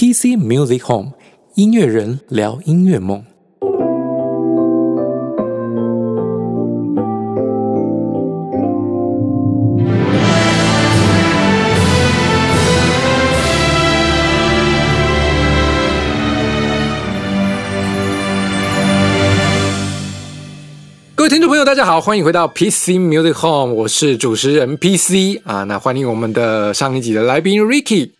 PC Music Home 音乐人聊音乐梦。各位听众朋友，大家好，欢迎回到 PC Music Home，我是主持人 PC 啊，那欢迎我们的上一集的来宾 Ricky。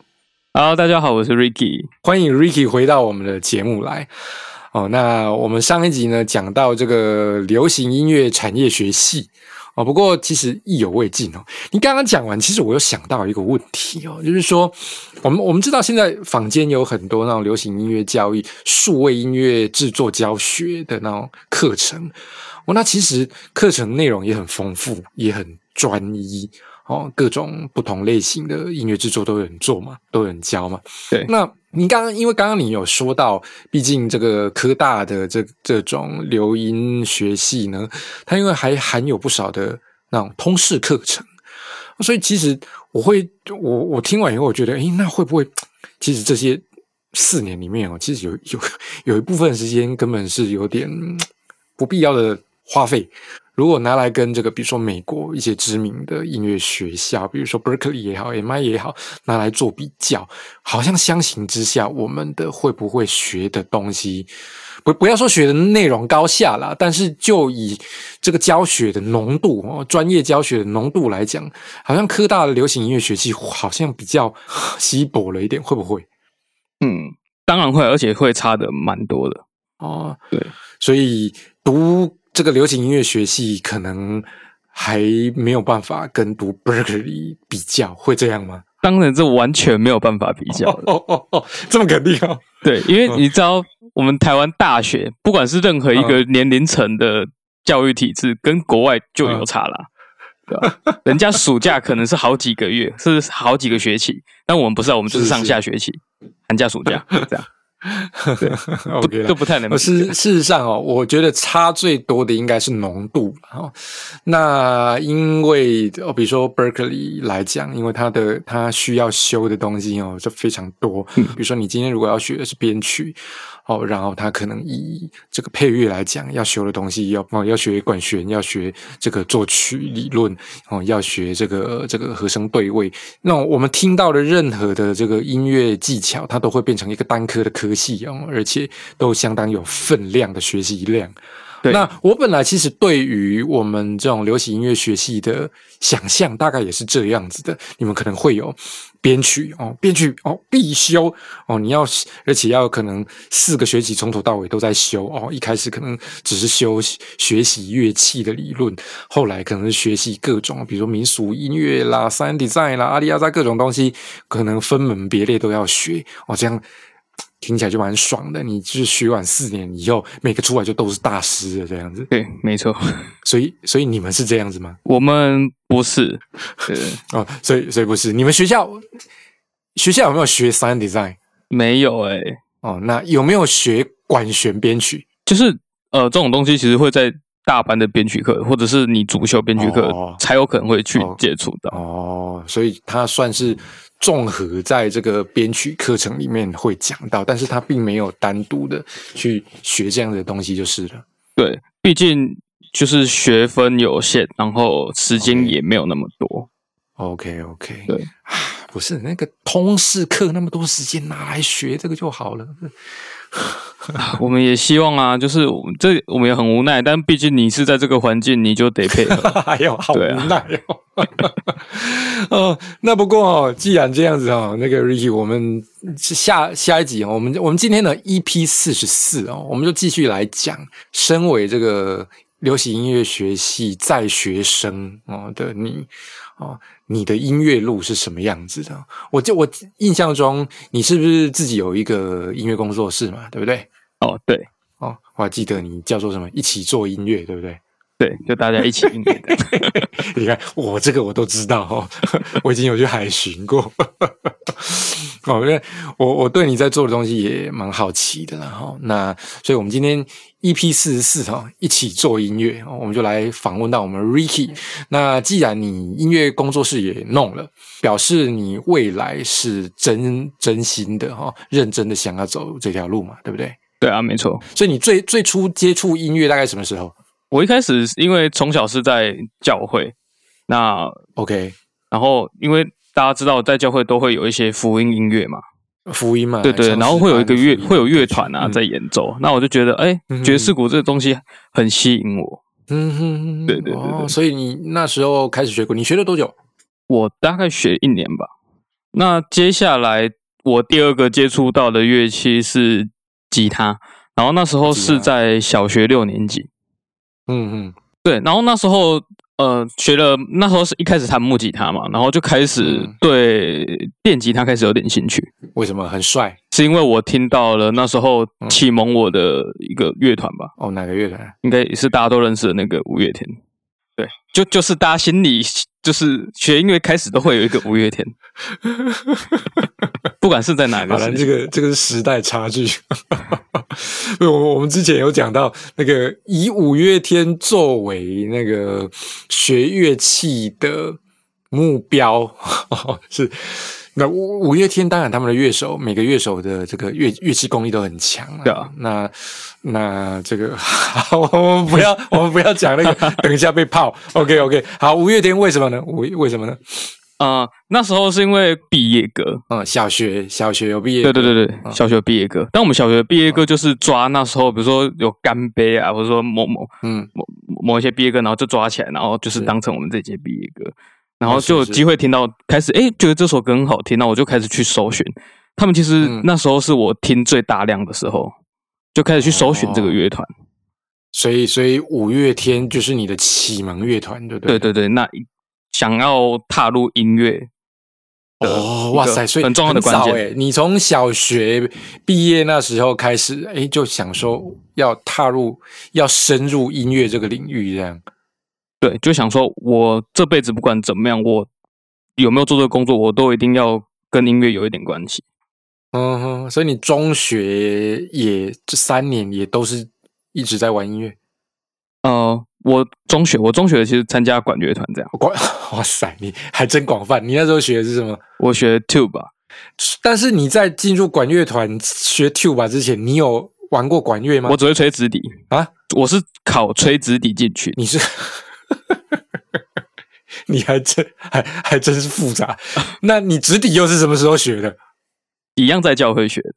Hello，大家好，我是 Ricky。欢迎 Ricky 回到我们的节目来。哦，那我们上一集呢讲到这个流行音乐产业学系哦，不过其实意犹未尽哦。你刚刚讲完，其实我又想到一个问题哦，就是说我们我们知道现在坊间有很多那种流行音乐教育、数位音乐制作教学的那种课程哦，那其实课程内容也很丰富，也很专一。哦，各种不同类型的音乐制作都有人做嘛，都有人教嘛。对那你刚刚因为刚刚你有说到，毕竟这个科大的这这种流音学系呢，它因为还含有不少的那种通识课程，所以其实我会我我听完以后，我觉得，诶，那会不会其实这些四年里面哦，其实有有有一部分时间根本是有点嗯不必要的花费。如果拿来跟这个，比如说美国一些知名的音乐学校，比如说 Berkeley 也好，MI 也好，拿来做比较，好像相形之下，我们的会不会学的东西，不不要说学的内容高下啦，但是就以这个教学的浓度哦，专业教学的浓度来讲，好像科大的流行音乐学系好像比较稀薄了一点，会不会？嗯，当然会，而且会差的蛮多的。哦，对，所以读这个流行音乐学系可能还没有办法跟读 Berkeley 比较，会这样吗？当然，这完全没有办法比较的。哦哦哦，这么肯定哦。对，因为你知道，我们台湾大学，不管是任何一个年龄层的教育体制，跟国外就有差啦。对吧？人家暑假可能是好几个月，是好几个学期，但我们不是啊，我们就是上下学期，寒假、暑假这样，不 OK 了都不太能比是事实上哦，我觉得差最多的应该是浓度哦。那因为哦，比如说 Berkeley 来讲，因为它的它需要修的东西哦，就非常多。嗯比如说你今天如果要学的是编曲哦，然后他可能以这个配乐来讲，要修的东西要哦要学管弦，要学这个作曲理论哦，要学这个这个和声对位。那我们听到的任何的这个音乐技巧，它都会变成一个单科的科系哦，而且都相当有分量的学习量。对那我本来其实对于我们这种流行音乐学系的想象，大概也是这样子的。你们可能会有编曲哦，编曲哦必修哦，你要而且要可能四个学期从头到尾都在修哦。一开始可能只是修学习乐器的理论，后来可能是学习各种，比如说民俗音乐啦、三 design 啦、阿里亚扎各种东西，可能分门别类都要学哦，这样。听起来就蛮爽的，你就是学完四年以后，每个出来就都是大师的这样子。对，没错，所以，所以你们是这样子吗？我们不是，对，哦，所以，所以不是你们学校学校有没有学 sound design？没有哎、哦，那有没有学管弦编曲？就是呃，这种东西其实会在大班的编曲课，或者是你主修编曲课哦才有可能会去哦接触到。哦，所以它算是综合在这个编曲课程里面会讲到，但是它并没有单独的去学这样的东西就是了。对，毕竟就是学分有限，然后时间也没有那么多。OK OK，对啊，不是那个通识课那么多时间拿来学这个就好了。我们也希望啊，就是这我们也很无奈，但毕竟你是在这个环境，你就得配合。哎呦，好无奈哦。哦，那不过哦，既然这样子哦，那个 Ricky，我们下下一集哦，我们我们今天的 EP 四十四哦，我们就继续来讲，身为这个流行音乐学系在学生哦的你哦，你的音乐路是什么样子的？我就我印象中，你是不是自己有一个音乐工作室嘛？对不对？哦，对哦，我还记得你叫做什么，一起做音乐，对不对？对，就大家一起应对的。你看我这个我都知道哦，我已经有去海巡过。哦，因为我我对你在做的东西也蛮好奇的啦哈。那所以我们今天 EP 四十四哈，一起做音乐，我们就来访问到我们 Ricky。那既然你音乐工作室也弄了，表示你未来是真真心的哈，认真的想要走这条路嘛，对不对？对啊，没错。所以你最最初接触音乐大概什么时候？我一开始因为从小是在教会，那 OK，然后因为大家知道在教会都会有一些福音音乐嘛，福音嘛，对对，然后会有一个乐会有乐团啊在演奏，那我就觉得哎，爵士鼓这个东西很吸引我。嗯哼，对对对，所以你那时候开始学过，你学了多久？我大概学一年吧。那接下来我第二个接触到的乐器是吉他，然后那时候是在小学六年级。嗯嗯，对，然后那时候呃学了，那时候是一开始弹木吉他嘛，然后就开始对电吉他开始有点兴趣。为什么很帅？是因为我听到了那时候启蒙我的一个乐团吧？哦，哪个乐团？应该也是大家都认识的那个五月天。对，就就是大家心里就是学音乐开始都会有一个五月天，不管是在哪个。这个这个是时代差距。我我们之前有讲到那个以五月天作为那个学乐器的目标 是。那五五月天当然他们的乐手每个乐手的这个乐乐器功力都很强啊。那那这个 我们不要 我们不要讲那个，等一下被泡。OK OK，好，五月天为什么呢？五为什么呢？啊，那时候是因为毕业歌，嗯，小学小学有毕业，对对对对，小学毕业歌。但我们小学毕业歌就是抓那时候，比如说有干杯啊，或者说某某嗯某某一些毕业歌，然后就抓起来，然后就是当成我们这届毕业歌。然后就有机会听到，开始哎，觉得这首歌很好听，那我就开始去搜寻。他们其实那时候是我听最大量的时候，就开始去搜寻这个乐团。所以，所以五月天就是你的启蒙乐团，对不对？对对对，那想要踏入音乐，哦，哇塞，所以很重要的关键。你从小学毕业那时候开始，哎，就想说要踏入，要深入音乐这个领域，这样。对，就想说，我这辈子不管怎么样，我有没有做这个工作，我都一定要跟音乐有一点关系。嗯哼，所以你中学也这三年也都是一直在玩音乐。呃，我中学，我中学其实参加管乐团这样。管，哇塞，你还真广泛。你那时候学的是什么？我学 tuba。但是你在进入管乐团学 tube 之前，你有玩过管乐吗？我只会吹直笛啊，我是考吹直笛进去。你是？你还真还还真是复杂。那你直底又是什么时候学的？一样在教会学的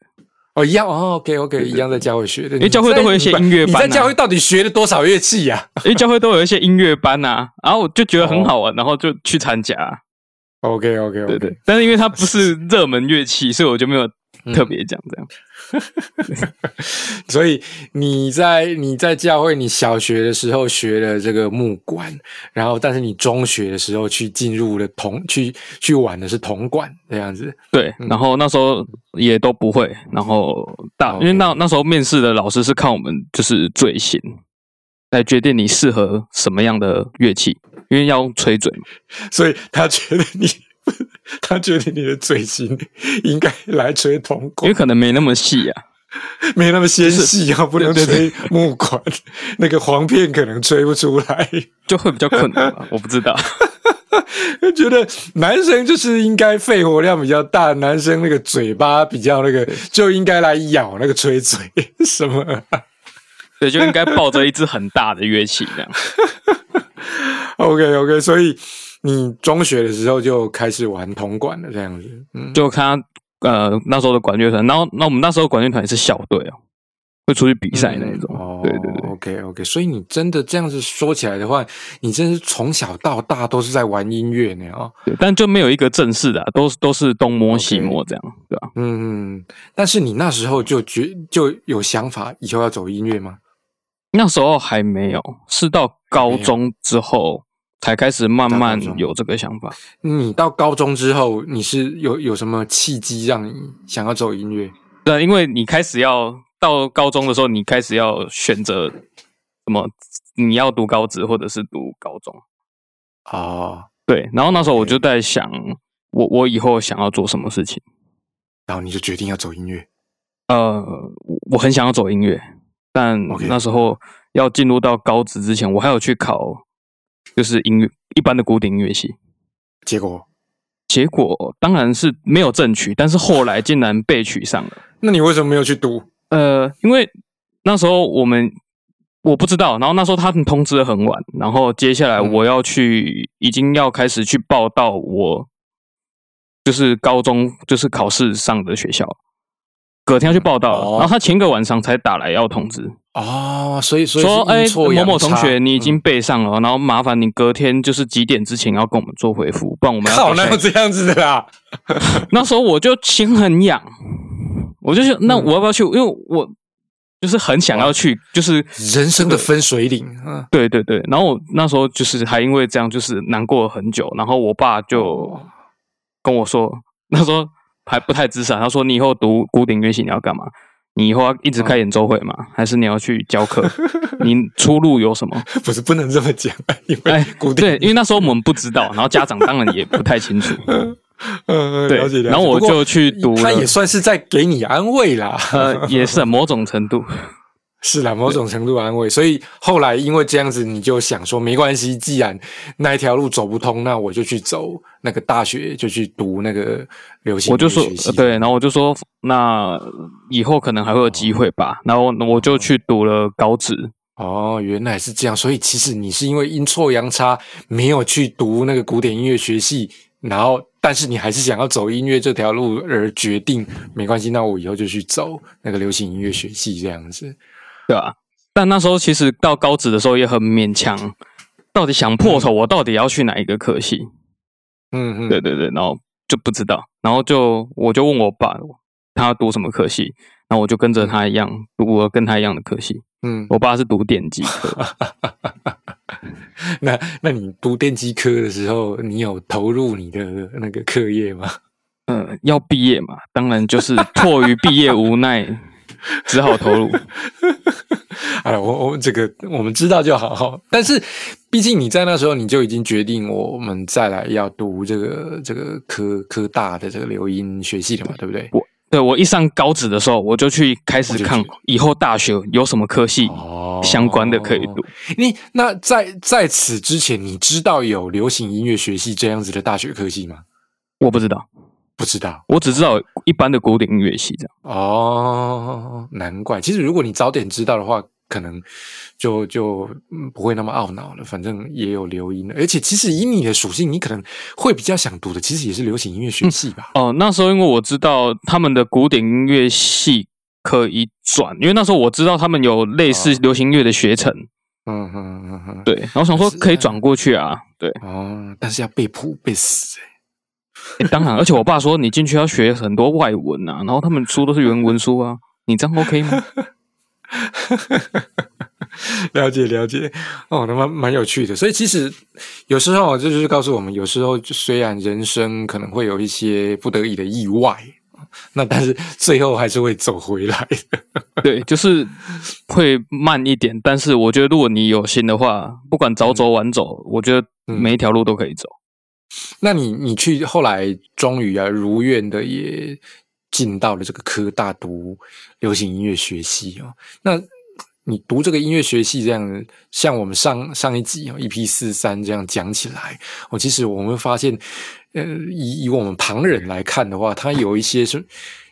哦，一样哦。OK OK，一样在教会学的。因为教会都会有一些音乐班。你在教会到底学了多少乐器呀？因为教会都有一些音乐班呐，然后我就觉得很好玩，然后就去参加。OK OK，对对。但是因为它不是热门乐器，所以我就没有特别讲这样。所以你在你在教会，你小学的时候学了这个木管，然后但是你中学的时候去进入了铜，去去玩的是铜管这样子。对，然后那时候也都不会，然后大因为那那时候面试的老师是看我们就是嘴型来决定你适合什么样的乐器，因为要用吹嘴，所以他觉得你。他觉得你的嘴型应该来吹铜管，有可能没那么细啊，没那么纤细啊，不能吹木管，那个簧片可能吹不出来，就会比较困难吧？我不知道，觉得男生就是应该肺活量比较大，男生那个嘴巴比较那个，就应该来咬那个吹嘴什么，对，就应该抱着一只很大的乐器这样。OK OK，所以。你中学的时候就开始玩铜管了，这样子，嗯，就看呃那时候的管乐团，然后那我们那时候管乐团也是校队哦，会出去比赛那种，哦，对对对，OK OK，所以你真的这样子说起来的话，你真是从小到大都是在玩音乐呢啊，对，但就没有一个正式的，都都是东摸西摸这样，对吧？嗯嗯，但是你那时候就觉就有想法以后要走音乐吗？那时候还没有，是到高中之后。才开始慢慢有这个想法。你到高中之后，你是有有什么契机让你想要走音乐？对，因为你开始要到高中的时候，你开始要选择什么？你要读高职或者是读高中？啊，对。然后那时候我就在想，我我以后想要做什么事情？然后你就决定要走音乐。呃，我我很想要走音乐，但那时候要进入到高职之前，我还有去考，就是音乐一般的古典音乐系。结果，结果当然是没有正取，但是后来竟然被取上了。那你为什么没有去读？呃，因为那时候我们我不知道，然后那时候他们通知的很晚，然后接下来嗯我要去，已经要开始去报到我就是高中就是考试上的学校，隔天要去报到然后他前一个晚上才打来要通知，哦，所以所以说哎是阴错某某同学你已嗯。经备上了，然后麻烦你隔天就是几点之前要跟我们做回复，不然我们要靠，给下一哪有这样子的啦？那时候我就心很痒，我就想，那嗯我要不要去？因为我就是很想要去，就是人生的分水岭，嗯，对对对。然后我那时候就是还因为这样，就是难过了很久。然后我爸就哦。跟我说，那时候还不太资深，他说你以后读古典乐器你要干嘛？你以后要一直开演奏会吗？还是你要去教课？你出路有什么？不是不能这么讲，因为对，因为那时候我们不知道，然后家长当然也不太清楚。嗯，对了解了解。然后我就去读了他也算是在给你安慰啦，呃，也是某种程度。是啦，某种程度安慰。所以后来因为这样子，你就想说，没关系，既然那一条路走不通，那我就去走那个大学，就去读那个流行我就说音乐学系呃对，然后我就说，那以后可能还会有机会吧。然后我就去读了高职，哦，原来是这样，所以其实你是因为阴错阳差没有去读那个古典音乐学系，然后但是你还是想要走音乐这条路而决定，没关系，那我以后就去走那个流行音乐学系这样子。对吧、但那时候其实到高职的时候也很勉强，到底想破头，我到底要去哪一个科系？嗯嗯，对对对，然后就不知道，然后就我就问我爸，他要读什么科系，然后我就跟着他一样读了跟他一样的科系。嗯，我爸是读电机科，那那你读电机科的时候，你有投入你的那个课业吗？嗯，要毕业嘛，当然就是 迫于毕业无奈，只好投入。好了，我我这个我们知道就好哈。但是毕竟你在那时候你就已经决定，我们再来要读这个这个科科大的这个留音学系了嘛，对不对？我对我一上高职的时候，我就去开始看以后大学有什么科系哦相关的可以读。你那在在此之前，你知道有流行音乐学系这样子的大学科系吗？我不知道，不知道我只知道一般的古典音乐系这样。哦，难怪。其实如果你早点知道的话，可能就就嗯不会那么懊恼了。反正也有留音的，而且其实以你的属性，你可能会比较想读的，其实也是流行音乐学系吧。哦，那时候因为我知道他们的古典音乐系可以转，因为那时候我知道他们有类似哦流行音乐的学程，嗯哼嗯哼，对，然后我想说可以转过去啊，对，哦，但是要背谱背死、欸。诶 当然，而且我爸说你进去要学很多外文啊，然后他们书都是原文书啊，你这样 OK 吗？了解了解，哦，那蛮蛮有趣的。所以其实有时候这就是告诉我们，有时候虽然人生可能会有一些不得已的意外，那 但是最后还是会走回来的。对，就是会慢一点，但是我觉得如果你有心的话，不管早走晚走，我觉得嗯每一条路都可以走。那你你去后来终于啊如愿的也进到了这个科大读流行音乐学系哦。那你读这个音乐学系这样，像我们上上一集哦 EP 四三这样讲起来，哦，其实我们发现，呃，以以我们旁人来看的话，它有一些是。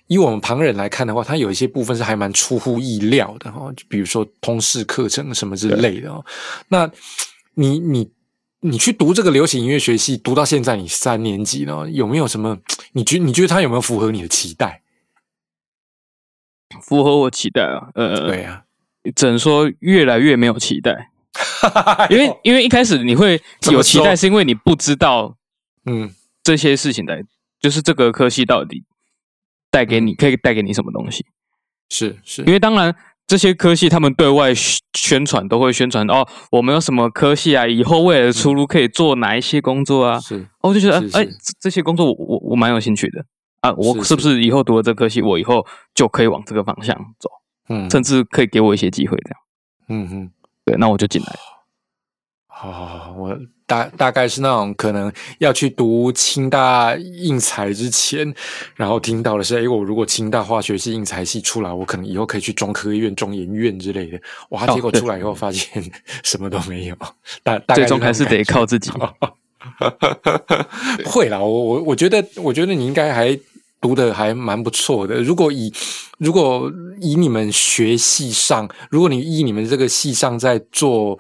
以我们旁人来看的话，它有一些部分是还蛮出乎意料的哈、哦，就比如说通识课程什么之类的哦。那你你你去读这个流行音乐学系，读到现在你三年级了，有没有什么？你觉你觉得它有没有符合你的期待？符合我期待啊，呃，对啊，只能说越来越没有期待，因为因为一开始你会有期待，是因为你不知道嗯这些事情的，就是这个科系到底带给你可以带给你什么东西。是是因为当然这些科系他们对外宣宣传都会宣传哦，我们有什么科系啊，以后未来的出路可以做哪一些工作啊？是哦我就觉得是哎、是这这些工作我我我蛮有兴趣的。啊，我是是不是以后读了这科系，我以后就可以往这个方向走，嗯。甚至可以给我一些机会这样？嗯嗯对，那我就进来好好好，我大大概是那种可能要去读清大应材之前，然后听到的是，哎，我如果清大化学系应材系出来，我可能以后可以去中科院、中研院之类的。哇，结果出来以后发现什么都没有，大 最终还是得靠自己。会啦，我我我觉得，我觉得你应该还读的还蛮不错的。如果以如果以你们学系上，如果你以你们这个系上在做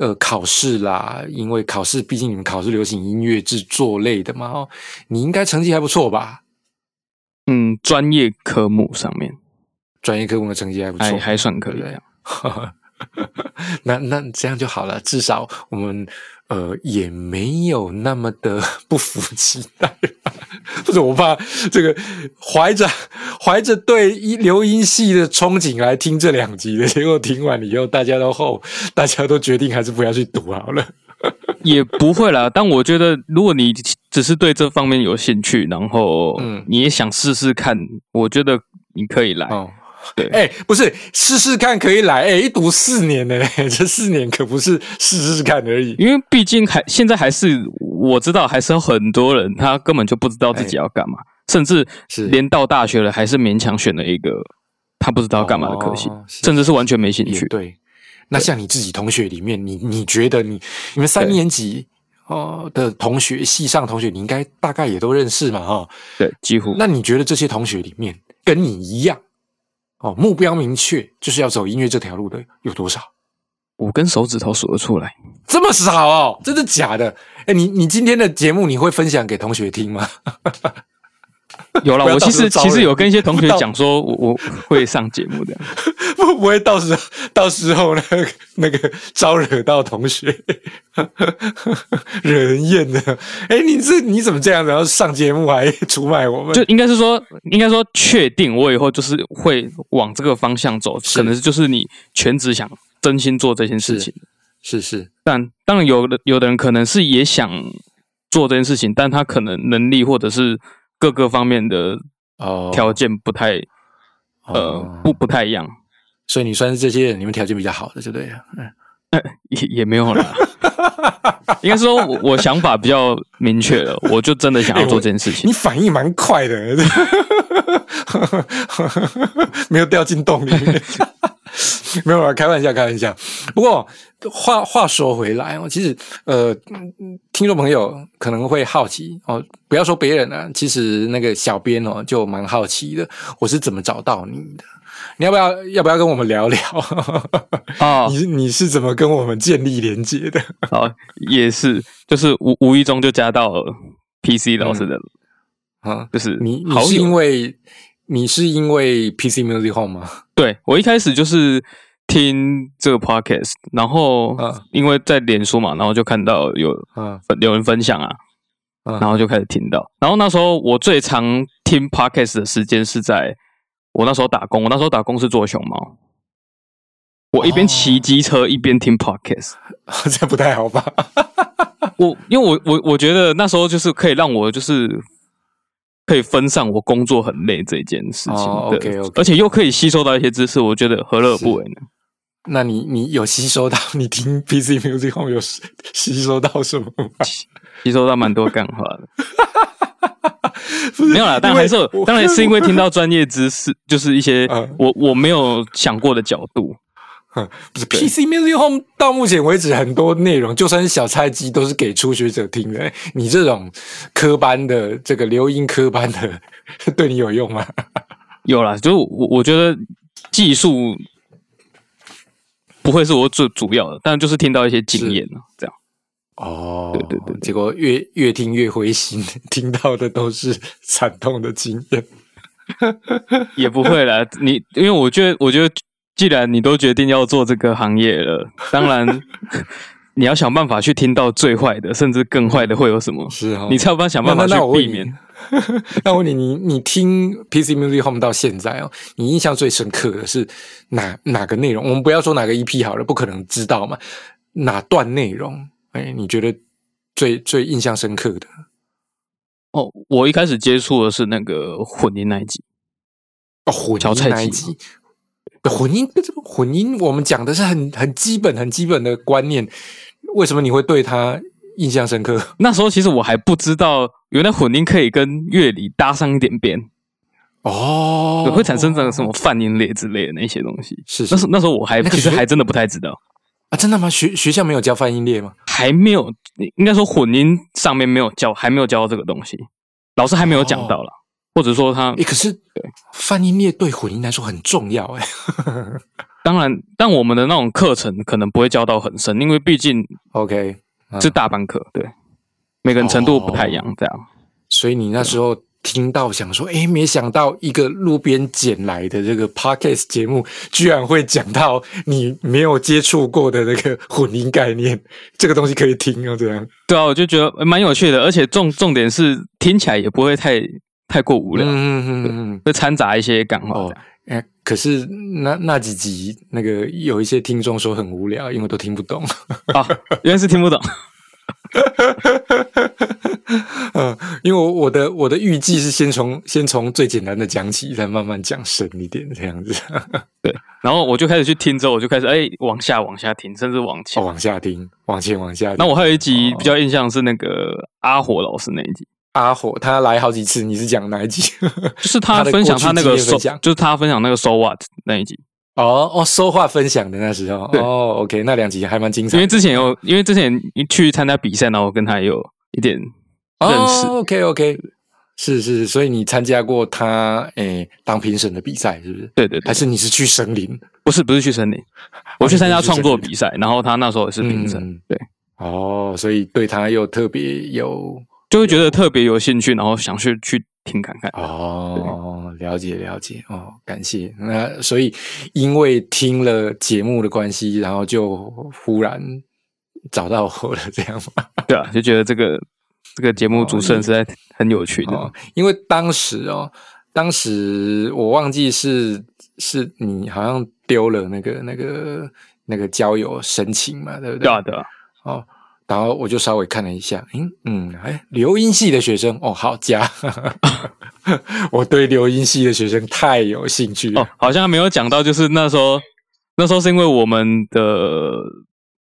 呃考试啦，因为考试毕竟你们考试流行音乐制作类的嘛，你应该成绩还不错吧？嗯，专业科目上面，专业科目的成绩还不错，还算可以。那那这样就好了，至少我们。呃，也没有那么的 不服期待，不是我怕这个怀着怀着对留音系的憧憬来听这两集的，结果听完以后，大家都后，大家都决定还是不要去读好了。也不会啦，但我觉得如果你只是对这方面有兴趣，然后嗯，你也想试试看，我觉得你可以来。对，哎，不是试试看可以来，哎，一读四年呢，这四年可不是试试看而已。因为毕竟还现在还是我知道，还是有很多人他根本就不知道自己要干嘛，甚至是连到大学了还是勉强选了一个他不知道干嘛的科系，甚至是完全没兴趣。对，那像你自己同学里面，你你觉得你你们三年级哦的同学，系上同学，你应该大概也都认识嘛，哈？对，几乎。那你觉得这些同学里面跟你一样？哦，目标明确，就是要走音乐这条路的有多少？五根手指头数得出来，这么少哦？真的假的？哎，你你今天的节目你会分享给同学听吗？有了，我其实其实有跟一些同学讲说，我我会上节目的，不不会到时候到时候呢那个招惹到同学，惹人厌的。哎，你这你怎么这样子？然后上节目还出卖我们？就应该是说，应该说确定我以后就是会往这个方向走，可能就是你全职想真心做这件事情，是是。但当然有的有的人可能是也想做这件事情，但他可能能力或者是。各个方面的哦条件不太呃不不太一样，所以你算是这些人，你们条件比较好的，对不对？嗯，也也没有啦，应该说我我想法比较明确了，我就真的想要做这件事情。你反应蛮快的，没有掉进洞里面。没有啊，开玩笑，开玩笑。不过话话说回来哦，其实呃，听众朋友可能会好奇哦，不要说别人啊，其实那个小编哦就蛮好奇的，我是怎么找到你的？你要不要要不要跟我们聊聊啊？你你是怎么跟我们建立连接的？哦，也是，就是无无意中就加到 PC 老师的啊，就是你你是因为。你是因为 PC Music Home 吗？对我一开始就是听这个 Podcast，然后因为在脸书嘛，然后就看到有有人分享啊，然后就开始听到。然后那时候我最常听 Podcast 的时间是在我那时候打工，我那时候打工是做熊猫，我一边骑机车一边听 Podcast，这不太好吧？我因为我我我觉得那时候就是可以让我就是。可以分散我工作很累这件事情，OK OK，而且又可以吸收到一些知识，我觉得何乐而不为呢？那你你有吸收到？你听 PC Music 后有吸收到什么？吸收到蛮多干话的，没有啦，但还是当然是因为 听到专业知识，就是一些我我没有想过的角度。不是 PC Music Home 到目前为止很多内容，就算是小菜鸡，都是给初学者听的。你这种科班的这个留音科班的，对你有用吗？有啦，就我我觉得技术不会是我最主要的，但就是听到一些经验啊，这样。哦，对对对，结果越越听越灰心，听到的都是惨痛的经验。也不会啦，你因为我觉得，我觉得。既然你都决定要做这个行业了，当然你要想办法去听到最坏的，甚至更坏的会有什么？是啊，你才有办法想办法去避免。那我问你，你你听 PC Music Home 到现在哦，你印象最深刻的是哪哪个内容？我们不要说哪个 EP 好了，不可能知道嘛。哪段内容？哎，你觉得最最印象深刻的？哦，我一开始接触的是那个混音那一集哦，混音那一集。混音，这个混音，我们讲的是很很基本、很基本的观念。为什么你会对他印象深刻？那时候其实我还不知道，原来混音可以跟乐理搭上一点边，哦，会产生这个什么泛音列之类的那些东西。是是那时那时候我还那个其实还真的不太知道，啊？真的吗？学学校没有教泛音列吗？还没有，应该说混音上面没有教，还没有教到这个东西，老师还没有讲到啦，或者说他诶，可是泛音列对混音来说很重要哎。当然，但我们的那种课程可能不会教到很深，因为毕竟 OK，嗯是大班课，对，每个人程度不太一样，这样。所以你那时候听到想说，诶，没想到一个路边捡来的这个 podcast 节目，居然会讲到你没有接触过的那个混音概念，这个东西可以听哦，这样。对啊，我就觉得呃蛮有趣的，而且重重点是听起来也不会太太过无聊，嗯嗯嗯嗯会掺杂一些感话哦可是那那几集那个有一些听众说很无聊，因为都听不懂。啊，原来是听不懂。嗯，因为我我的我的预计是先从先从最简单的讲起，再慢慢讲深一点这样子。对然后我就开始去听，之后我就开始哎往下往下听，甚至往前。哦，往下听，往前往下听。那我还有一集比较印象是那个阿火老师那一集，阿火他来好几次，你是讲哪一集？就是他分享他那个收经验分享，就是他分享那个 So What 那一集。哦哦，说话分享的那时候，对哦，OK，那两集还蛮精彩。因为之前有，因为之前去参加比赛，然后跟他也有一点认识。哦，OK OK，是是，所以你参加过他诶当评审的比赛是不是？对对对还，是你是去森林？不是不是去森林，我去参加创作比赛，然后他那时候也是评审，嗯对，哦，所以对他又特别有就会觉得特别有兴趣，然后想去去听看看。哦，了解了解哦，感谢。那所以因为听了节目的关系，然后就忽然找到我了，这样吗？对啊，就觉得这个这个节目主持人实在很有趣的。哦，因为当时哦，当时我忘记是是你好像丢了那个那个那个交友申请嘛，对不对？对啊，对啊，哦，然后我就稍微看了一下，嗯嗯，哎，留音系的学生哦，好加，我对留音系的学生太有兴趣了。哦，好像没有讲到，就是那时候那时候是因为我们的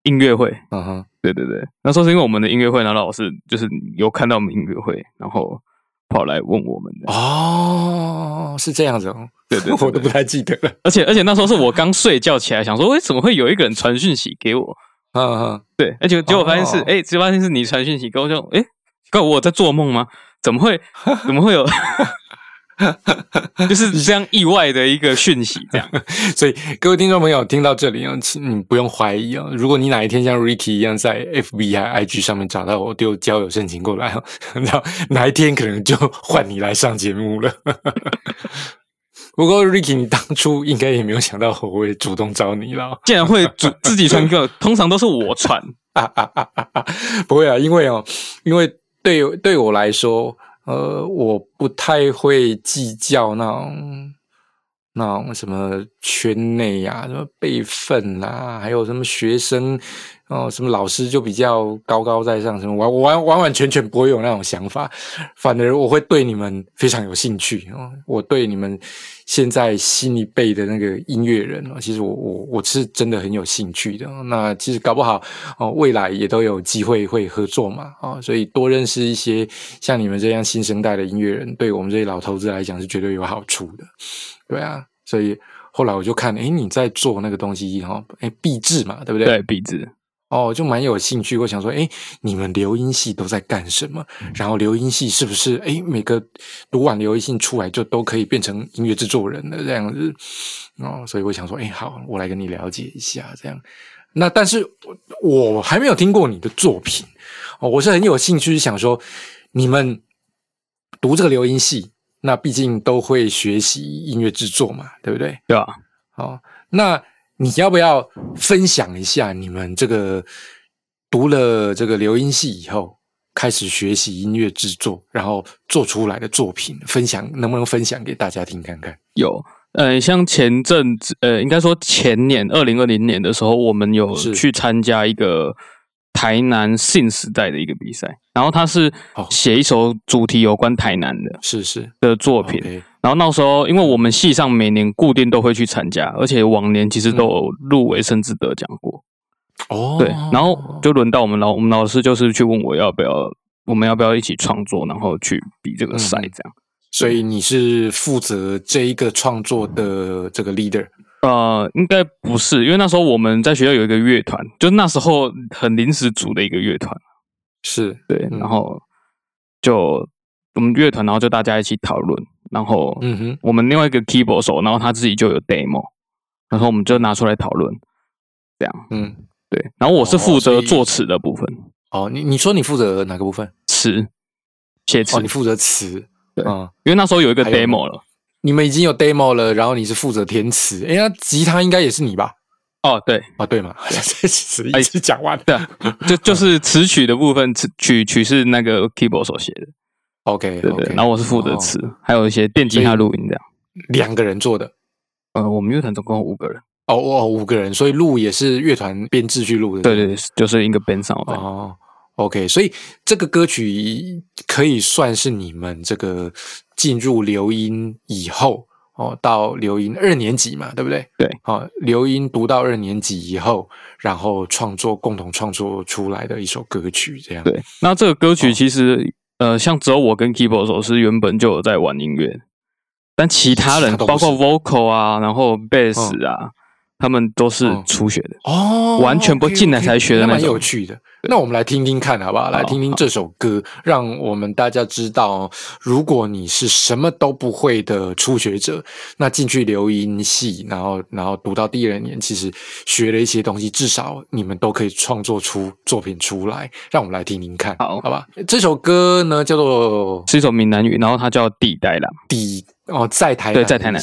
音乐会，嗯哼，对对对，那时候是因为我们的音乐会，然后老师就是有看到我们音乐会，然后跑来问我们的。哦，是这样子哦，对对对 我都不太记得了。而且而且那时候是我刚睡觉起来，想说，为什么会有一个人传讯息给我？嗯嗯，对，而且结果发现是，哦哎、结果发现是你传讯息给我，就，哎，怪我在做梦吗？怎么会？怎么会有？就是这样意外的一个讯息，这样。所以各位听众朋友听到这里啊，请你不用怀疑啊，如果你哪一天像 Ricky 一样在 FB 还 IG 上面找到我丢交友申请过来，然后哪一天可能就换你来上节目了。不过 Ricky，你当初应该也没有想到我会主动找你了。竟然会主自己传个，通常都是我传。啊啊啊啊啊！不会啊，因为哦，因为对对我来说，呃，我不太会计较那种那种什么圈内呀、什么辈分啦、还有什么学生哦、什么老师就比较高高在上，什么完完完完全全不会有那种想法，反而我会对你们非常有兴趣哦。我对你们现在新一辈的那个音乐人哦，其实我我我是真的很有兴趣的。那其实搞不好哦，未来也都有机会会合作嘛哦，所以多认识一些像你们这样新生代的音乐人，对我们这些老头子来讲是绝对有好处的。对啊，所以后来我就看，哎，你在做那个东西哈，哎，壁纸嘛，对不对？对，笔字。哦，就蛮有兴趣。我想说，哎，你们留音系都在干什么？然后留音系是不是，哎，每个读完留音系出来就都可以变成音乐制作人的这样子？哦，所以我想说，哎，好，我来跟你了解一下这样。那但是我我还没有听过你的作品哦，我是很有兴趣，想说你们读这个留音系，那毕竟都会学习音乐制作嘛，对不对？对吧？哦，那你要不要分享一下你们这个读了这个留音系以后，开始学习音乐制作，然后做出来的作品，分享能不能分享给大家听看看？有，呃，像前阵子，呃，应该说前年二零二零年的时候，我们有去参加一个台南信时代的一个比赛，然后他是哦写一首主题有关台南的是是的作品。然后那时候，因为我们系上每年固定都会去参加，而且往年其实都有入围甚至得奖过。哦，对，然后就轮到我们老我们老师就是去问我要不要，我们要不要一起创作，然后去比这个赛这样。所以你是负责这一个创作的这个 leader？呃，应该不是，因为那时候我们在学校有一个乐团，就那时候很临时组的一个乐团，是对，然后就我们乐团，然后就大家一起讨论，然后嗯哼，我们另外一个 keyboard 手，然后他自己就有 demo，然后我们就拿出来讨论，这样，嗯，对，然后我是负责作词的部分。哦，你你说你负责哪个部分？词，写词，你负责词。对，嗯，因为那时候有一个 demo 了，你们已经有 demo 了，然后你是负责填词，哎，那吉他应该也是你吧？哦，对，啊，对嘛，这词一直讲完，的，就就是词曲的部分，词曲曲是那个 keyboard 所写的，OK，对对，然后我是负责词，还有一些电吉他录音这样，两个人做的，呃，我们乐团总共五个人，哦哦，五个人，所以录也是乐团编制去录的，对对，就是一个编上哦。OK，所以这个歌曲可以算是你们这个进入留音以后哦，到留音二年级嘛，对不对？对，哦，留音读到二年级以后，然后创作共同创作出来的一首歌曲，这样。对，那这个歌曲其实呃，像只有我跟 keyboard 手是原本就有在玩音乐，但其他人包括 vocal 啊，然后 bass 啊。他们都是初学的哦，完全不进来才学的那种。蛮有趣的。那我们来听听看，好不好？来听听这首歌，让我们大家知道，如果你是什么都不会的初学者，那进去留音系，然后然后读到第二年，其实学了一些东西，至少你们都可以创作出作品出来。让我们来听听看，好好吧？这首歌呢，叫做是一首闽南语，然后它叫《地带啦》。地哦，在台对，在台南。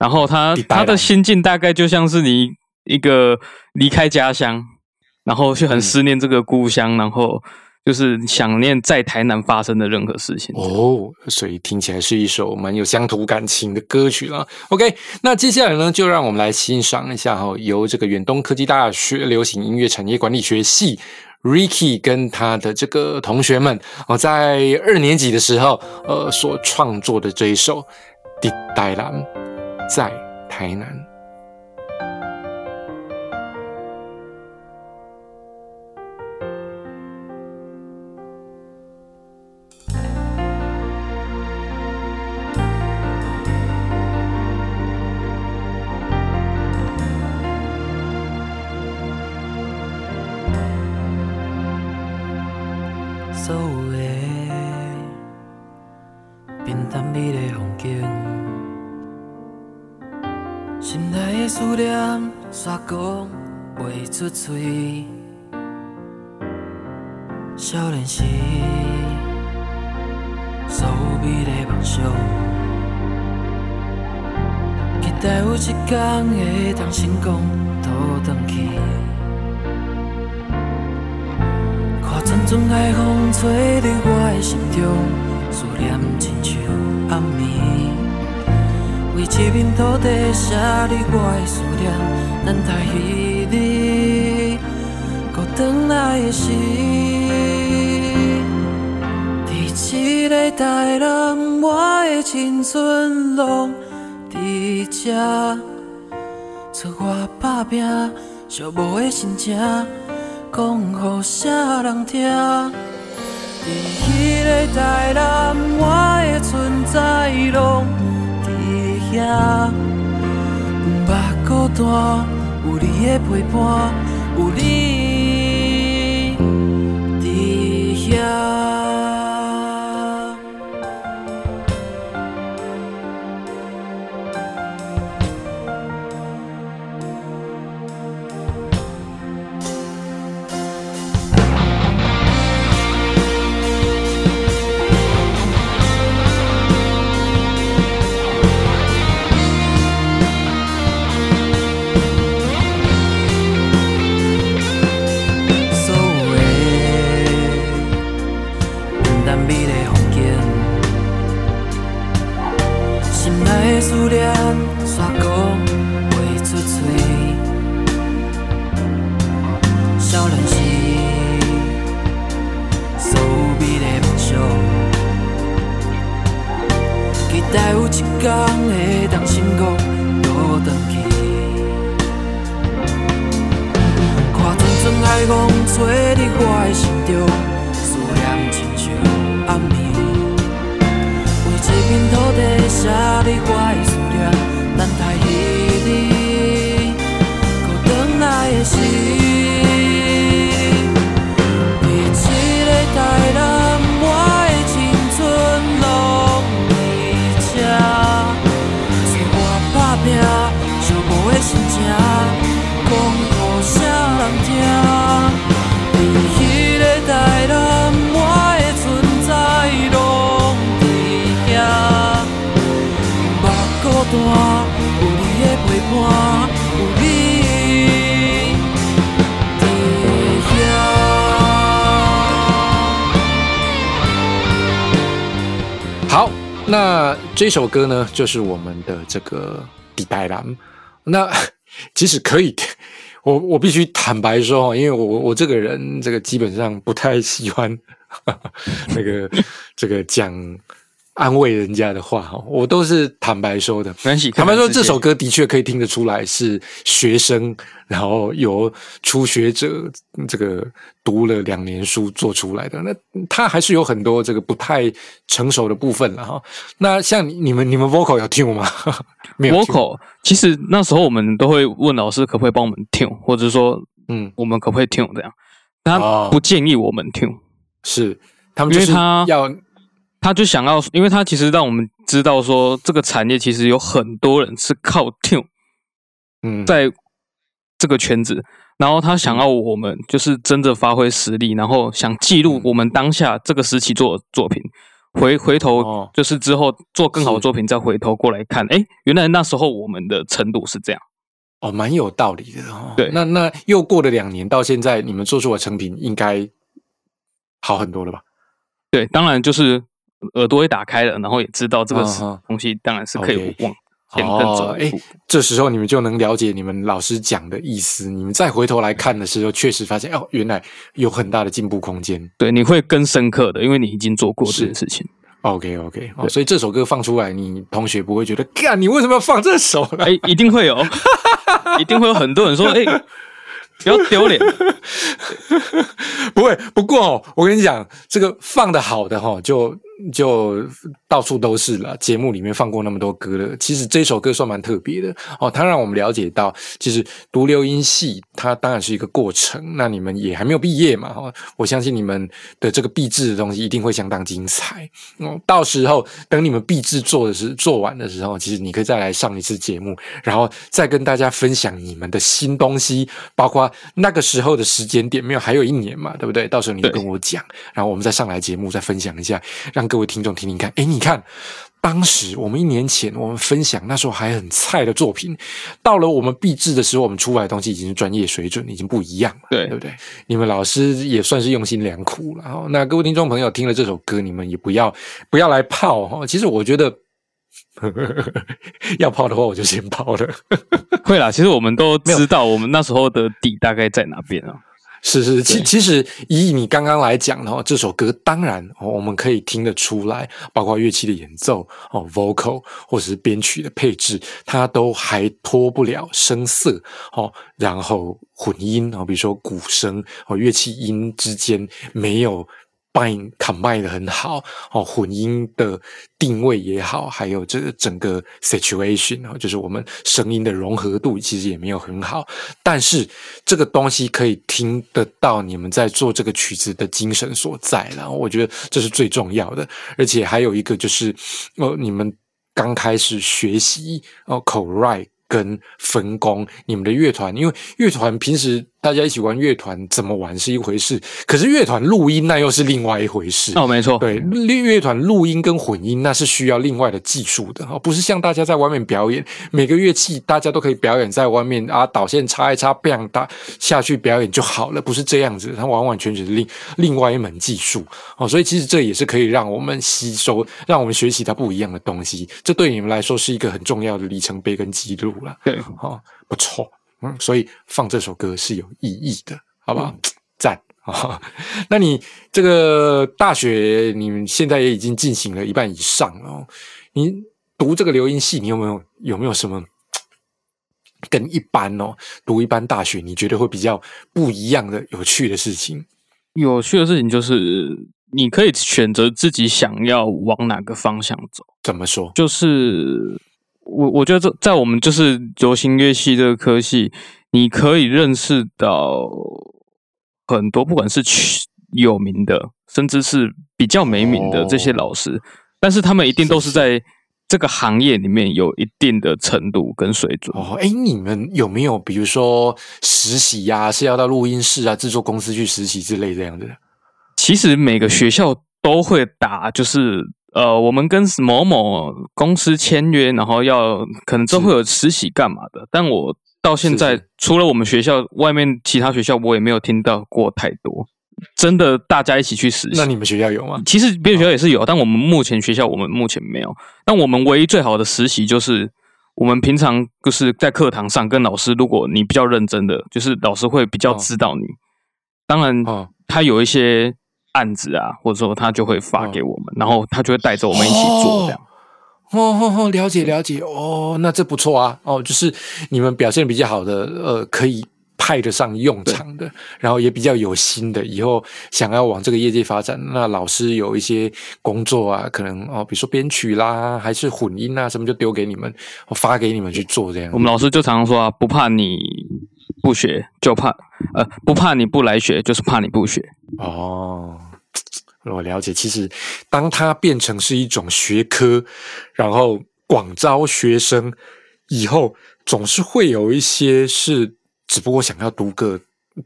然后他他的心境大概就像是你一个离开家乡，然后却很思念这个故乡，然后就是想念在台南发生的任何事情。哦，所以听起来是一首蛮有乡土感情的歌曲了。OK，那接下来呢，就让我们来欣赏一下哈，由这个远东科技大学流行音乐产业管理学系 Ricky 跟他的这个同学们哦，在二年级的时候呃所创作的这一首《地带蓝》。在台南。出嘴，少年时所有美丽梦想，期待有一天会当成功倒转去，看阵阵海风吹入我的心中，思念亲像暗暝，为这片土地写入我的思念，等待彼日。回来的时，伫一个台南，我的青春拢伫这。出我打拼，寂寞的心情，讲予啥人听？伫迄个台南，我的存在拢伫遐。不捌孤单，有你的陪伴，有你。love. 看那这首歌呢，就是我们的这个《底带蓝》。那 其实可以，我我必须坦白说，因为我我这个人，这个基本上不太喜欢 那个这个讲安慰人家的话哈，我都是坦白说的。没关系，坦白说，这首歌的确可以听得出来是学生，然后由初学者这个读了两年书做出来的。那他还是有很多这个不太成熟的部分了哈。那像你你们你们 vocal 有听吗？没有 vocal，其实那时候我们都会问老师可不可以帮我们 tune，或者说嗯，我们可不可以 tune 这样。他哦不建议我们 tune，是他们就是他要他就想要，因为他其实让我们知道说，这个产业其实有很多人是靠 tune 嗯在这个圈子，然后他想要我们就是真的发挥实力，然后想记录我们当下这个时期做的作品，回回头哦就是之后做更好的作品，再回头过来看，哎，原来那时候我们的程度是这样。哦，蛮有道理的哦。对那那又过了两年，到现在你们做出的成品应该好很多了吧？对，当然就是耳朵也打开了，然后也知道这个东西当然是可以往前更走哦，哎这时候你们就能了解你们老师讲的意思。你们再回头来看的时候，确实发现哦，原来有很大的进步空间。对，你会更深刻的，因为你已经做过这件事情。OK OK，哦，所以这首歌放出来，你同学不会觉得，干，你为什么要放这首呢？哎，一定会有，一定会有很多人说，哎，不要丢脸。不会，不过哦，我跟你讲，这个放的好的哈、就就到处都是了。节目里面放过那么多歌了，其实这首歌算蛮特别的哦。它让我们了解到，其实读留音系它当然是一个过程。那你们也还没有毕业嘛？哈、我相信你们的这个毕制的东西一定会相当精彩。嗯，到时候等你们毕制做的是做完的时候，其实你可以再来上一次节目，然后再跟大家分享你们的新东西，包括那个时候的时间点，没有还有一年嘛，对不对？到时候你就跟我讲，然后我们再上来节目再分享一下，让各位听众听听看。诶，你看。当时我们一年前我们分享那时候还很菜的作品，到了我们毕制的时候，我们出来的东西已经是专业水准，已经不一样了，对对不对？你们老师也算是用心良苦了。哦那各位听众朋友听了这首歌，你们也不要不要来泡哈。其实我觉得 要泡的话，我就先泡了。会啦，其实我们都知道我们那时候的底大概在哪边啊。是是，其其实以你刚刚来讲的话，这首歌当然、哦、我们可以听得出来，包括乐器的演奏哦，vocal 或者是编曲的配置，它都还脱不了声色哦，然后混音哦，比如说鼓声哦，乐器音之间没有。Combine combine 的很好哦，混音的定位也好，还有这个整个 situation 哦，就是我们声音的融合度其实也没有很好，但是这个东西可以听得到你们在做这个曲子的精神所在，然后我觉得这是最重要的，而且还有一个就是哦，你们刚开始学习哦口 write 跟分工，你们的乐团，因为乐团平时大家一起玩乐团怎么玩是一回事，可是乐团录音那又是另外一回事。哦，没错，对，乐乐团录音跟混音那是需要另外的技术的哦，不是像大家在外面表演，每个乐器大家都可以表演在外面啊，导线插一插，bang 打下去表演就好了，不是这样子，它完完全全是另另外一门技术哦，所以其实这也是可以让我们吸收，让我们学习它不一样的东西，这对你们来说是一个很重要的里程碑跟记录了。对，哦，不错，嗯，所以放这首歌是有意义的，好不好？赞啊、哦！那你这个大学，你们现在也已经进行了一半以上了、哦。你读这个留音系，你有没有有没有什么跟一般哦读一般大学，你觉得会比较不一样的有趣的事情？有趣的事情就是，你可以选择自己想要往哪个方向走。怎么说？就是我我觉得这在我们就是流行乐系这个科系，你可以认识到很多不管是有名的，甚至是比较没名的这些老师，但是他们一定都是在这个行业里面有一定的程度跟水准。哦，哎，你们有没有比如说实习呀、是要到录音室啊、制作公司去实习之类这样的？其实每个学校都会打，就是呃，我们跟某某公司签约，然后要可能都会有实习干嘛的。但我到现在，除了我们学校，外面其他学校我也没有听到过太多。真的，大家一起去实习那。你们学校有吗？其实别的学校也是有，但我们目前学校我们目前没有。但我们唯一最好的实习就是我们平常就是在课堂上跟老师，如果你比较认真的，就是老师会比较哦知道你。当然，哦他有一些案子啊，或者说他就会发给我们，然后他就会带着我们一起做这样。哦哦哦，了解了解。哦，那这不错啊。哦，就是你们表现比较好的，呃，可以派得上用场的，然后也比较有心的，以后想要往这个业界发展，那老师有一些工作啊，可能哦，比如说编曲啦，还是混音啊，什么就丢给你们，我发给你们去做这样。我们老师就常常说啊，不怕你不学，就怕呃不怕你不来学，就是怕你不学。哦，我了解。其实，当它变成是一种学科，然后广招学生以后，总是会有一些是只不过想要读个，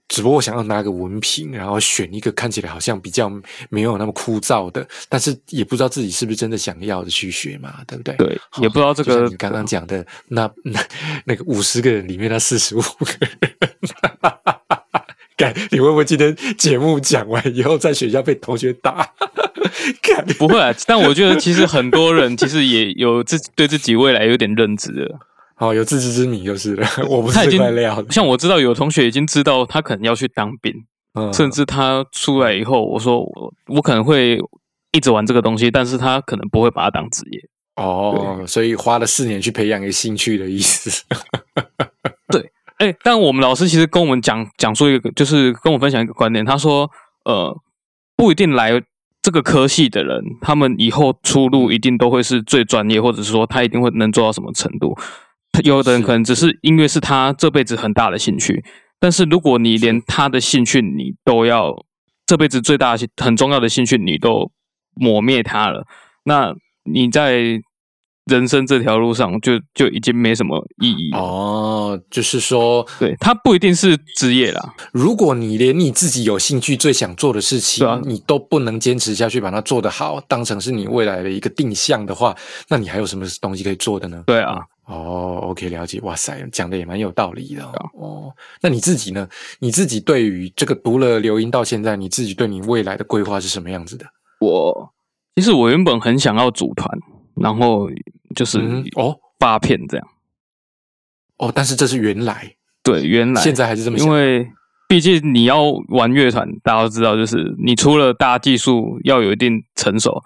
只不过想要拿个文凭，然后选一个看起来好像比较没有那么枯燥的，但是也不知道自己是不是真的想要的去学嘛，对不对？对，也不知道这个你刚刚讲的那那那个五十个人里面那四十五个人，干，你会不会今天节目讲完以后在学校被同学打？干，不会啊，但我觉得其实很多人其实也有自对自己未来有点认知的。哦，有自知之明就是了，我不是这他已经块料的，像我知道有同学已经知道他可能要去当兵，嗯甚至他出来以后，我说我我可能会一直玩这个东西，但是他可能不会把它当职业。哦，所以花了四年去培养一个兴趣的意思。对哎、但我们老师其实跟我们讲讲述一个，就是跟我分享一个观点，他说，呃，不一定来这个科系的人，他们以后出路一定都会是最专业，或者是说他一定会能做到什么程度。他有的人可能只是音乐是他这辈子很大的兴趣，但是如果你连他的兴趣你都要这辈子最大的很重要的兴趣你都磨灭他了，那你在人生这条路上就就已经没什么意义。哦，就是说，对，他不一定是职业啦。如果你连你自己有兴趣、最想做的事情，啊你都不能坚持下去，把它做得好，当成是你未来的一个定向的话，那你还有什么东西可以做的呢？对啊，哦，OK，了解。哇塞，讲的也蛮有道理的哦。啊哦，那你自己呢？你自己对于这个读了留音到现在，你自己对你未来的规划是什么样子的？我其实我原本很想要组团，然后就是嗯，哦发片这样。哦，但是这是原来，对，原来现在还是这么想因为毕竟你要玩乐团，大家都知道，就是你除了大家技术要有一定成熟，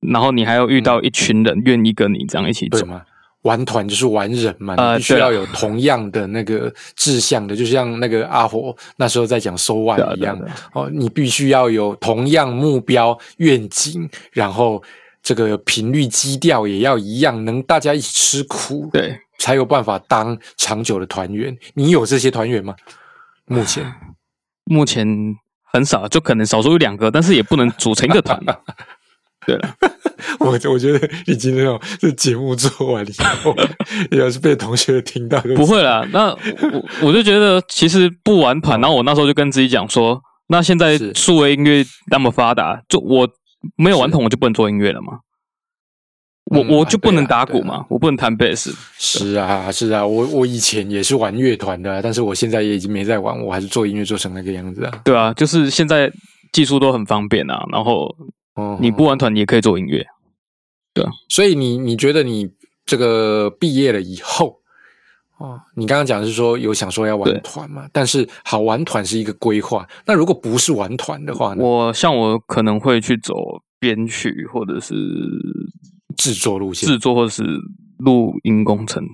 然后你还要遇到一群人愿意跟你这样一起走。嗯对吗？玩团就是玩人嘛，呃你必须要有同样的那个志向的，就像那个阿火那时候在讲收万一样哦，你必须要有同样目标愿景，然后这个频率基调也要一样，能大家一起吃苦，对，才有办法当长久的团员。你有这些团员吗？目前目前很少，就可能少数有两个，但是也不能组成一个团。对了，我我觉得你今天哦，这节目做完以后，要是被同学听到就，不会啦。那我我就觉得，其实不玩团，然后我那时候就跟自己讲说，那现在是数位音乐那么发达，就我没有玩团，我就不能做音乐了吗？我嗯我就不能打鼓嘛，我不能弹贝斯。是啊，是啊，我我以前也是玩乐团的啊，但是我现在也已经没在玩，我还是做音乐做成那个样子啊。对啊，就是现在技术都很方便啊，然后哦你不玩团你也可以做音乐。对啊所以你你觉得你这个毕业了以后，哦，你刚刚讲的是说有想说要玩团嘛？但是好玩团是一个规划，那如果不是玩团的话呢？我像我可能会去走编曲，或者是制作路线制作，或者是录音工程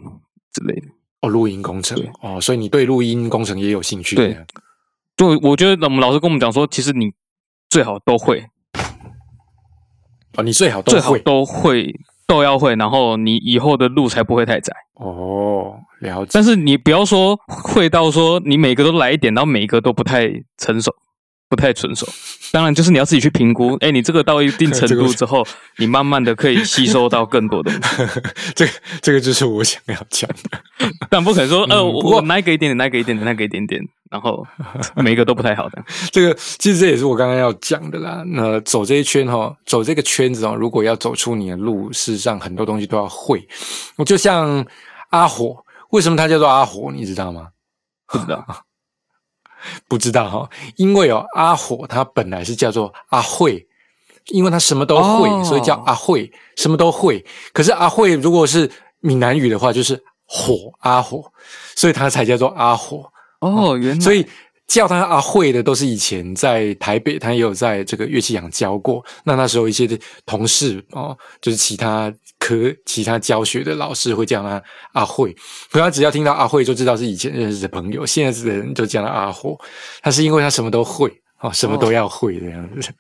之类的。哦，录音工程哦，所以你对录音工程也有兴趣？对，就我觉得我们老师跟我们讲说，其实你最好都会，哦，你最好都最好会都会都要会，然后你以后的路才不会太窄。哦，了解。但是你不要说会到说你每个都来一点，然后每一个都不太成熟，不太纯熟。当然，就是你要自己去评估。哎，你这个到一定程度之后，你慢慢的可以吸收到更多东西。这个这个就是我想要讲的。但不可能说，呃，我那个一点点，那个一点点，那个一点点，然后每一个都不太好的。这个其实这也是我刚刚要讲的啦。那走这一圈哈，走这个圈子哦，如果要走出你的路，事实上很多东西都要会。就像阿火，为什么他叫做阿火？你知道吗？不知道，不知道哈，因为哦，阿火他本来是叫做阿慧，因为他什么都会，哦所以叫阿慧，什么都会。可是阿慧如果是闽南语的话，就是火阿火，所以他才叫做阿火。哦，原来所以叫他阿慧的都是以前在台北，他也有在这个乐器行教过。那那时候一些的同事哦，就是其他科、其他教学的老师会叫他阿慧，可他只要听到阿慧就知道是以前认识的朋友，现在的人就叫他阿火。他是因为他什么都会哦，什么都要会这样子。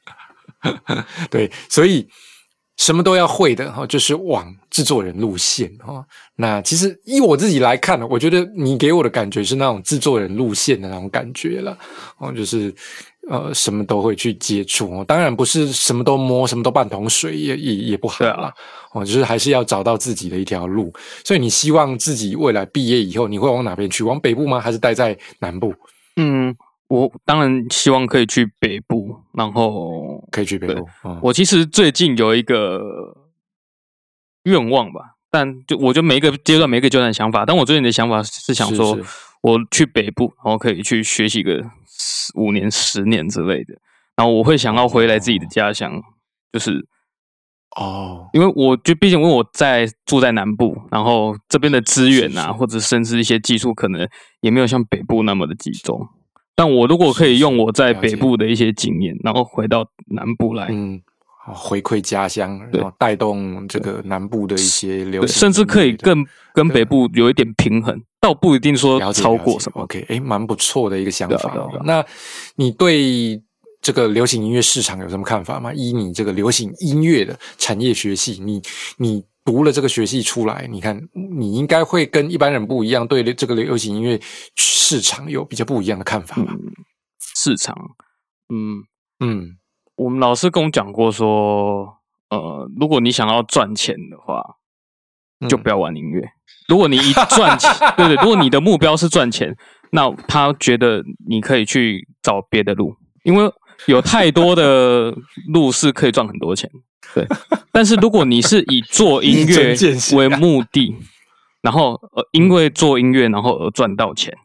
对，所以什么都要会的哈、哦，就是往制作人路线哈、哦。那其实以我自己来看呢，我觉得你给我的感觉是那种制作人路线的那种感觉了哦，就是呃什么都会去接触哦，当然不是什么都摸，什么都半桶水也也也不好对啊啦。哦，就是还是要找到自己的一条路。所以你希望自己未来毕业以后，你会往哪边去？往北部吗？还是待在南部？嗯，我当然希望可以去北部，然后可以去北部。哦、我其实最近有一个愿望吧，但就我就每一个阶段每一个阶段的想法，但我最近的想法是想说，我去北部，然后可以去学习个十五年、十年之类的，然后我会想要回来自己的家乡，就是哦，因为我就毕竟因为我在住在南部，然后这边的资源啊，或者甚至一些技术，可能也没有像北部那么的集中。但我如果可以用我在北部的一些经验，然后回到南部来，嗯，好回馈家乡，然后带动这个南部的一些流，行，甚至可以更跟北部有一点平衡，倒不一定说了解超过什么。OK，哎，蛮不错的一个想法、那你对这个流行音乐市场有什么看法吗？以你这个流行音乐的产业学系，你你读了这个学系出来，你看你应该会跟一般人不一样，对这个流行音乐市场有比较不一样的看法吧？市场，嗯，嗯，我们老师跟我讲过说，呃，如果你想要赚钱的话，就不要玩音乐。如果你一赚钱，对 对，如果你的目标是赚钱，那他觉得你可以去找别的路，因为有太多的路是可以赚很多钱。对，但是如果你是以做 音一乐为目的，然后呃，因为做音乐然后而赚到钱，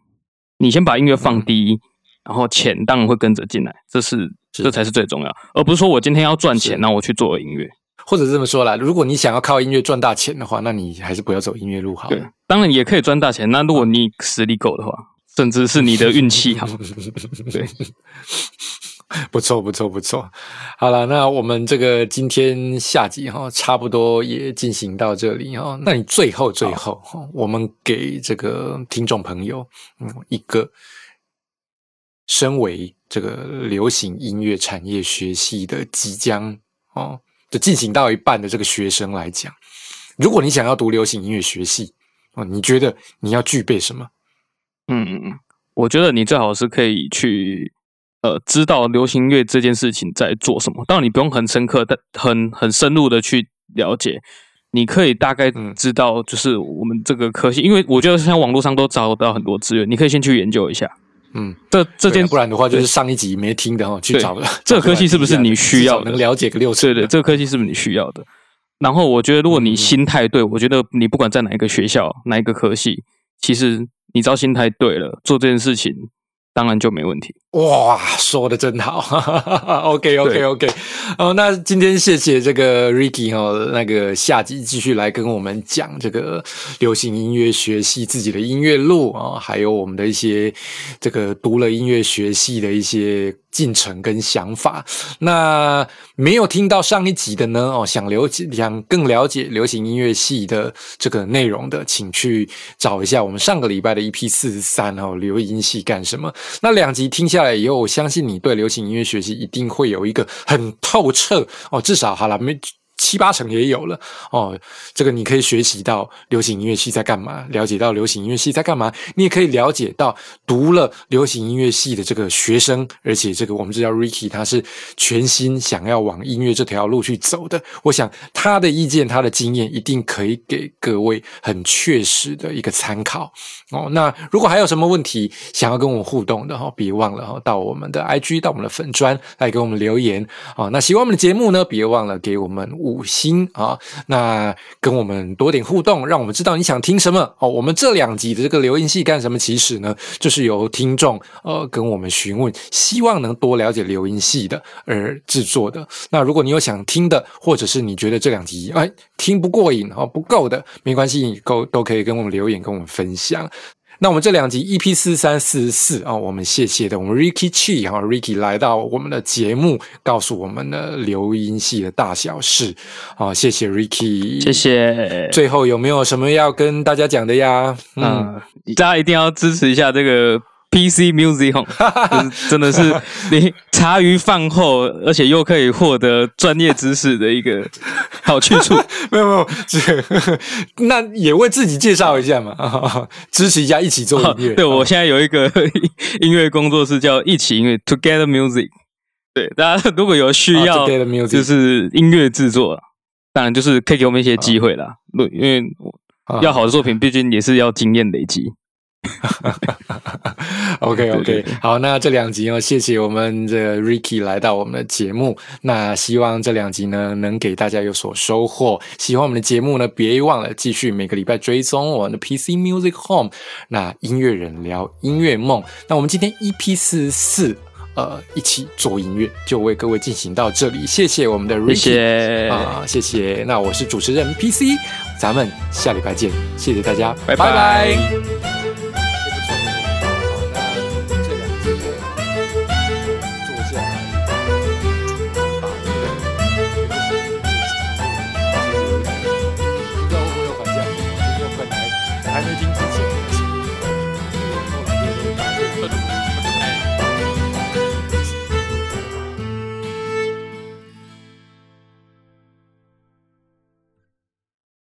你先把音乐放第一，然后钱当然会跟着进来，这是是这才是最重要，而不是说我今天要赚钱，是那我去做音乐。或者这么说啦，如果你想要靠音乐赚大钱的话，那你还是不要走音乐路好了。对，当然也可以赚大钱。那如果你实力够的话，甚至是你的运气好，对，不错，不错，不错。好了，那我们这个今天下集哈，差不多也进行到这里哈。那你最后最后哈，我们给这个听众朋友，嗯，一个身为这个流行音乐产业学系的即将哦，就进行到一半的这个学生来讲，如果你想要读流行音乐学系哦，你觉得你要具备什么？嗯嗯嗯，我觉得你最好是可以去呃知道流行乐这件事情在做什么。当然，你不用很深刻，但很很深入的去了解。你可以大概嗯知道，就是我们这个科系，因为我觉得像网络上都找到很多资源，你可以先去研究一下。嗯，这这件啊不然的话就是上一集没听的哈，去找了。这个科系是不是你需要的能了解个六次？对对，这个科技是不是你需要的？然后我觉得，如果你心态对，我觉得你不管在哪一个学校、哪一个科系，其实你只要心态对了，做这件事情当然就没问题。哇，说的真好，OK OK OK，哦，那今天谢谢这个 Ricky 哦，那个下集继续来跟我们讲这个流行音乐学系自己的音乐路啊，还有我们的一些这个读了音乐学系的一些进程跟想法。那没有听到上一集的呢，哦，想了解想更了解流行音乐系的这个内容的，请去找一下我们上个礼拜的 EP 四十三哦，流音系干什么？那两集听下下来以后，我相信你对流行音乐学习一定会有一个很透彻哦，至少好了没。七八成也有了哦，这个你可以学习到流行音乐系在干嘛，了解到流行音乐系在干嘛，你也可以了解到读了流行音乐系的这个学生，而且这个我们知道 Ricky 他是全心想要往音乐这条路去走的，我想他的意见、他的经验一定可以给各位很确实的一个参考哦。那如果还有什么问题想要跟我们互动的哈，别忘了哈，到我们的 IG 到我们的粉砖来给我们留言啊。那喜欢我们的节目呢，别忘了给我们。五星啊，那跟我们多点互动，让我们知道你想听什么哦。我们这两集的这个留言戏干什么？其实呢，就是由听众呃跟我们询问，希望能多了解留言戏的而制作的。那如果你有想听的，或者是你觉得这两集哎听不过瘾哦不够的，没关系，都都可以跟我们留言，跟我们分享。那我们这两集 EP 四三四十四啊，我们谢谢的，我们 Ricky Chi 哈，Ricky 来到我们的节目，告诉我们的留音系的大小事啊，谢谢 Ricky，谢谢。最后有没有什么要跟大家讲的呀？嗯，大家一定要支持一下这个。PC Music，真的是你茶余饭后，而且又可以获得专业知识的一个好去处。没有没有，这那也为自己介绍一下嘛，支持一下，一起做音乐。对我现在有一个音乐工作室叫一起音乐 Together Music。对大家如果有需要，就是音乐制作，当然就是可以给我们一些机会啦。因为要好的作品，毕竟也是要经验累积。OK OK，好，那这两集哦，谢谢我们的 Ricky 来到我们的节目。那希望这两集呢，能给大家有所收获。喜欢我们的节目呢，别忘了继续每个礼拜追踪我们的 PC Music Home。那音乐人聊音乐梦。那我们今天 EP 四四，呃，一起做音乐，就为各位进行到这里。谢谢我们的 Ricky 啊，谢谢。那我是主持人 PC，咱们下礼拜见，谢谢大家，拜拜。